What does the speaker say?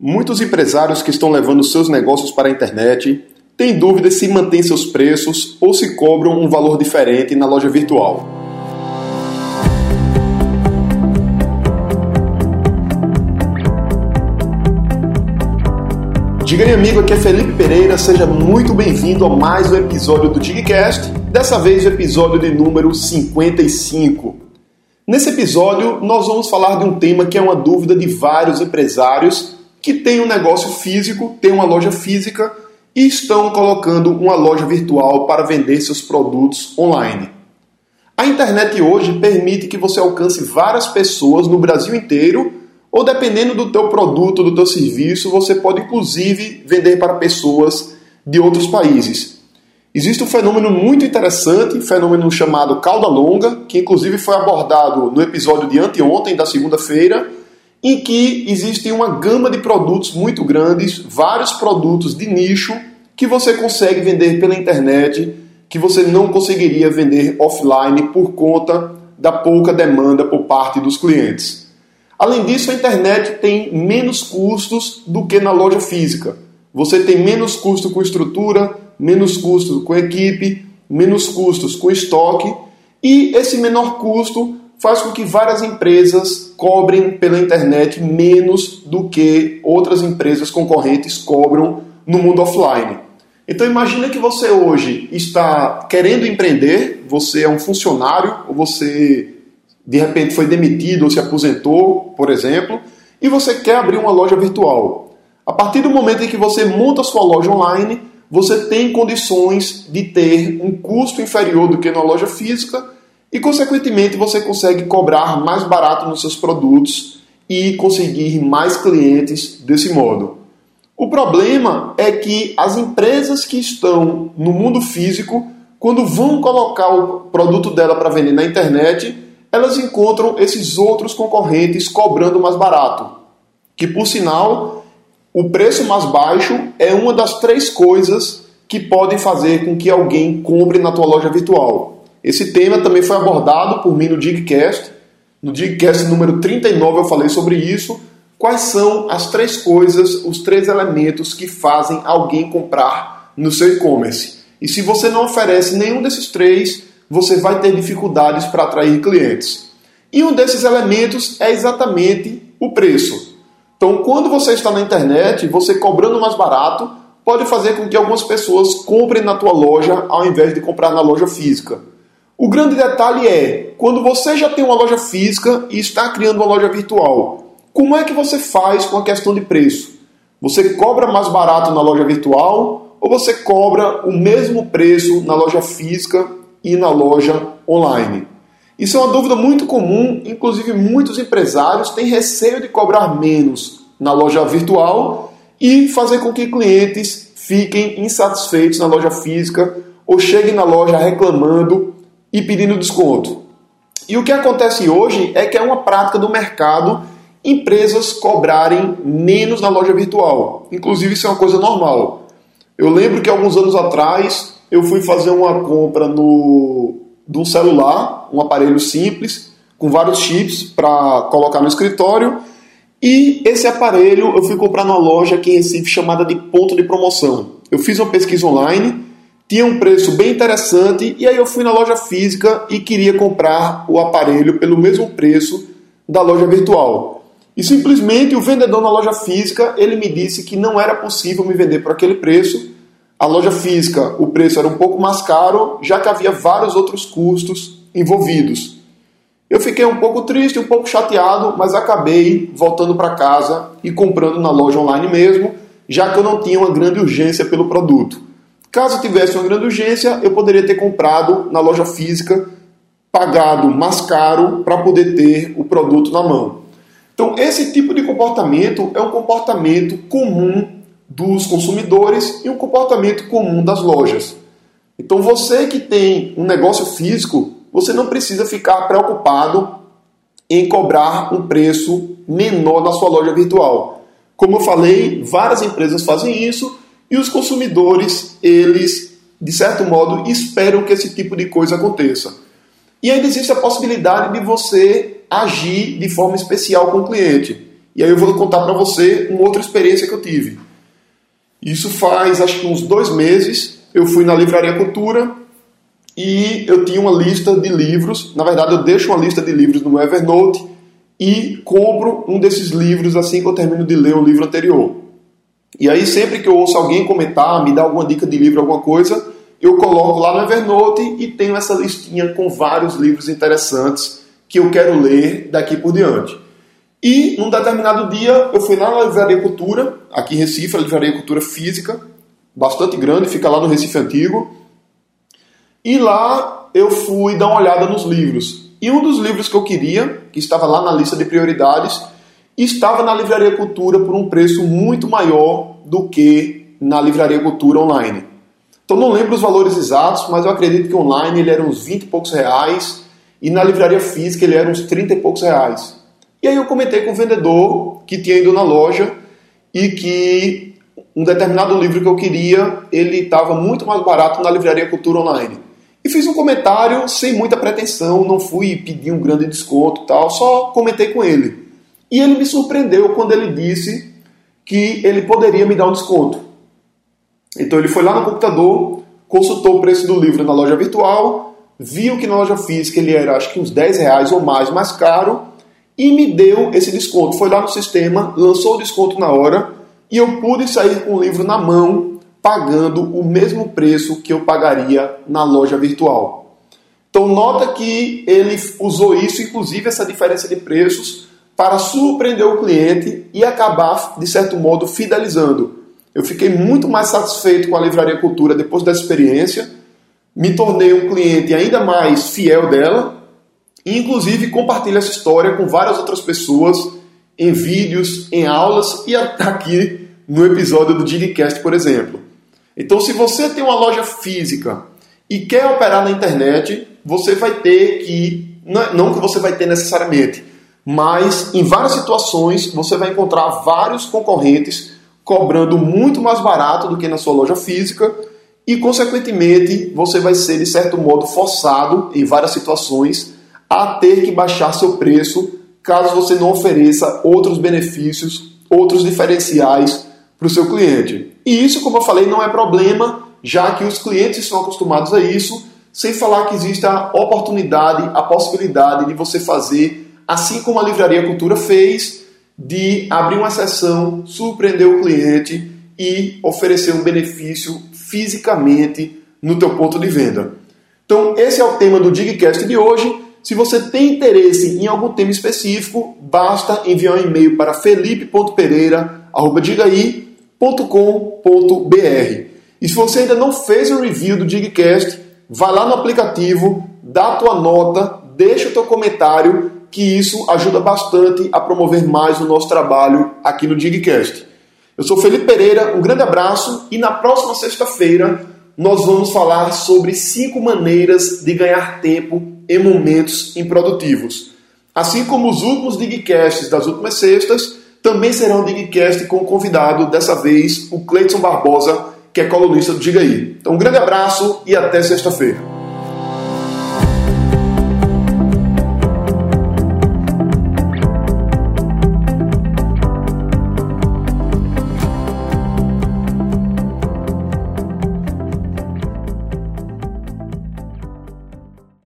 Muitos empresários que estão levando seus negócios para a internet têm dúvidas se mantêm seus preços ou se cobram um valor diferente na loja virtual. Diga aí, amigo, aqui é Felipe Pereira, seja muito bem-vindo a mais um episódio do Digcast, dessa vez o episódio de número 55. Nesse episódio, nós vamos falar de um tema que é uma dúvida de vários empresários que têm um negócio físico, têm uma loja física e estão colocando uma loja virtual para vender seus produtos online. A internet hoje permite que você alcance várias pessoas no Brasil inteiro, ou dependendo do teu produto, do teu serviço, você pode inclusive vender para pessoas de outros países. Existe um fenômeno muito interessante, um fenômeno chamado cauda longa, que inclusive foi abordado no episódio de anteontem, da segunda-feira, em que existe uma gama de produtos muito grandes, vários produtos de nicho que você consegue vender pela internet, que você não conseguiria vender offline por conta da pouca demanda por parte dos clientes. Além disso, a internet tem menos custos do que na loja física. Você tem menos custo com estrutura, menos custo com equipe, menos custos com estoque, e esse menor custo faz com que várias empresas cobrem pela internet menos do que outras empresas concorrentes cobram no mundo offline. Então imagine que você hoje está querendo empreender, você é um funcionário, ou você de repente foi demitido ou se aposentou, por exemplo, e você quer abrir uma loja virtual. A partir do momento em que você monta sua loja online, você tem condições de ter um custo inferior do que na loja física e, consequentemente, você consegue cobrar mais barato nos seus produtos e conseguir mais clientes desse modo. O problema é que as empresas que estão no mundo físico, quando vão colocar o produto dela para vender na internet, elas encontram esses outros concorrentes cobrando mais barato. Que, por sinal, o preço mais baixo é uma das três coisas que podem fazer com que alguém compre na tua loja virtual. Esse tema também foi abordado por mim no Digcast. No Digcast número 39 eu falei sobre isso. Quais são as três coisas, os três elementos que fazem alguém comprar no seu e-commerce? E se você não oferece nenhum desses três, você vai ter dificuldades para atrair clientes. E um desses elementos é exatamente o preço. Então, quando você está na internet, você cobrando mais barato, pode fazer com que algumas pessoas comprem na tua loja ao invés de comprar na loja física. O grande detalhe é, quando você já tem uma loja física e está criando uma loja virtual, como é que você faz com a questão de preço? Você cobra mais barato na loja virtual ou você cobra o mesmo preço na loja física e na loja online? Isso é uma dúvida muito comum, inclusive muitos empresários têm receio de cobrar menos na loja virtual e fazer com que clientes fiquem insatisfeitos na loja física ou cheguem na loja reclamando e pedindo desconto. E o que acontece hoje é que é uma prática do mercado empresas cobrarem menos na loja virtual. Inclusive, isso é uma coisa normal. Eu lembro que alguns anos atrás eu fui fazer uma compra no, de um celular, um aparelho simples, com vários chips para colocar no escritório. E esse aparelho eu fui comprar numa loja aqui em Recife chamada de Ponto de Promoção. Eu fiz uma pesquisa online tinha um preço bem interessante e aí eu fui na loja física e queria comprar o aparelho pelo mesmo preço da loja virtual. E simplesmente o vendedor na loja física, ele me disse que não era possível me vender por aquele preço. A loja física, o preço era um pouco mais caro, já que havia vários outros custos envolvidos. Eu fiquei um pouco triste, um pouco chateado, mas acabei voltando para casa e comprando na loja online mesmo, já que eu não tinha uma grande urgência pelo produto. Caso tivesse uma grande urgência, eu poderia ter comprado na loja física, pagado mais caro para poder ter o produto na mão. Então, esse tipo de comportamento é um comportamento comum dos consumidores e um comportamento comum das lojas. Então, você que tem um negócio físico, você não precisa ficar preocupado em cobrar um preço menor na sua loja virtual. Como eu falei, várias empresas fazem isso e os consumidores, eles, de certo modo, esperam que esse tipo de coisa aconteça. E ainda existe a possibilidade de você agir de forma especial com o cliente. E aí eu vou contar para você uma outra experiência que eu tive. Isso faz acho que uns dois meses. Eu fui na Livraria Cultura e eu tinha uma lista de livros. Na verdade, eu deixo uma lista de livros no Evernote e compro um desses livros assim que eu termino de ler o livro anterior. E aí, sempre que eu ouço alguém comentar, me dar alguma dica de livro, alguma coisa, eu coloco lá no Evernote e tenho essa listinha com vários livros interessantes que eu quero ler daqui por diante. E num determinado dia eu fui lá na Livraria Cultura, aqui em Recife, a Livraria Cultura Física, bastante grande, fica lá no Recife Antigo. E lá eu fui dar uma olhada nos livros. E um dos livros que eu queria, que estava lá na lista de prioridades, estava na Livraria Cultura por um preço muito maior do que na Livraria Cultura online. Então não lembro os valores exatos, mas eu acredito que online ele era uns 20 e poucos reais e na livraria física ele era uns 30 e poucos reais. E aí eu comentei com o vendedor que tinha ido na loja e que um determinado livro que eu queria, ele estava muito mais barato na livraria Cultura Online. E fiz um comentário sem muita pretensão, não fui pedir um grande desconto tal, só comentei com ele. E ele me surpreendeu quando ele disse que ele poderia me dar um desconto. Então ele foi lá no computador, consultou o preço do livro na loja virtual, viu que na loja física ele era acho que uns 10 reais ou mais mais caro e me deu esse desconto. Foi lá no sistema, lançou o desconto na hora e eu pude sair com o livro na mão, pagando o mesmo preço que eu pagaria na loja virtual. Então nota que ele usou isso, inclusive essa diferença de preços, para surpreender o cliente e acabar, de certo modo, fidelizando. Eu fiquei muito mais satisfeito com a Livraria Cultura depois dessa experiência, me tornei um cliente ainda mais fiel dela e, inclusive, compartilho essa história com várias outras pessoas em vídeos, em aulas e aqui no episódio do Digcast, por exemplo. Então, se você tem uma loja física e quer operar na internet, você vai ter que, não que você vai ter necessariamente, mas em várias situações você vai encontrar vários concorrentes cobrando muito mais barato do que na sua loja física e, consequentemente, você vai ser, de certo modo, forçado, em várias situações, a ter que baixar seu preço caso você não ofereça outros benefícios, outros diferenciais para o seu cliente. E isso, como eu falei, não é problema, já que os clientes estão acostumados a isso, sem falar que existe a oportunidade, a possibilidade de você fazer, assim como a Livraria Cultura fez, de abrir uma sessão, surpreender o cliente e oferecer um benefício fisicamente no teu ponto de venda. Então, esse é o tema do Digcast de hoje. Se você tem interesse em algum tema específico, basta enviar um e-mail para felipe.pereira@digaí.com.br. E se você ainda não fez o review do Digcast, vai lá no aplicativo, dá a tua nota, deixa o teu comentário que isso ajuda bastante a promover mais o nosso trabalho aqui no Digcast. Eu sou Felipe Pereira, um grande abraço e na próxima sexta-feira nós vamos falar sobre cinco maneiras de ganhar tempo em momentos improdutivos. Assim como os últimos Digcasts das últimas sextas, também serão Digcast com o convidado, dessa vez o Cleiton Barbosa, que é colunista do Diga Aí. Então um grande abraço e até sexta-feira.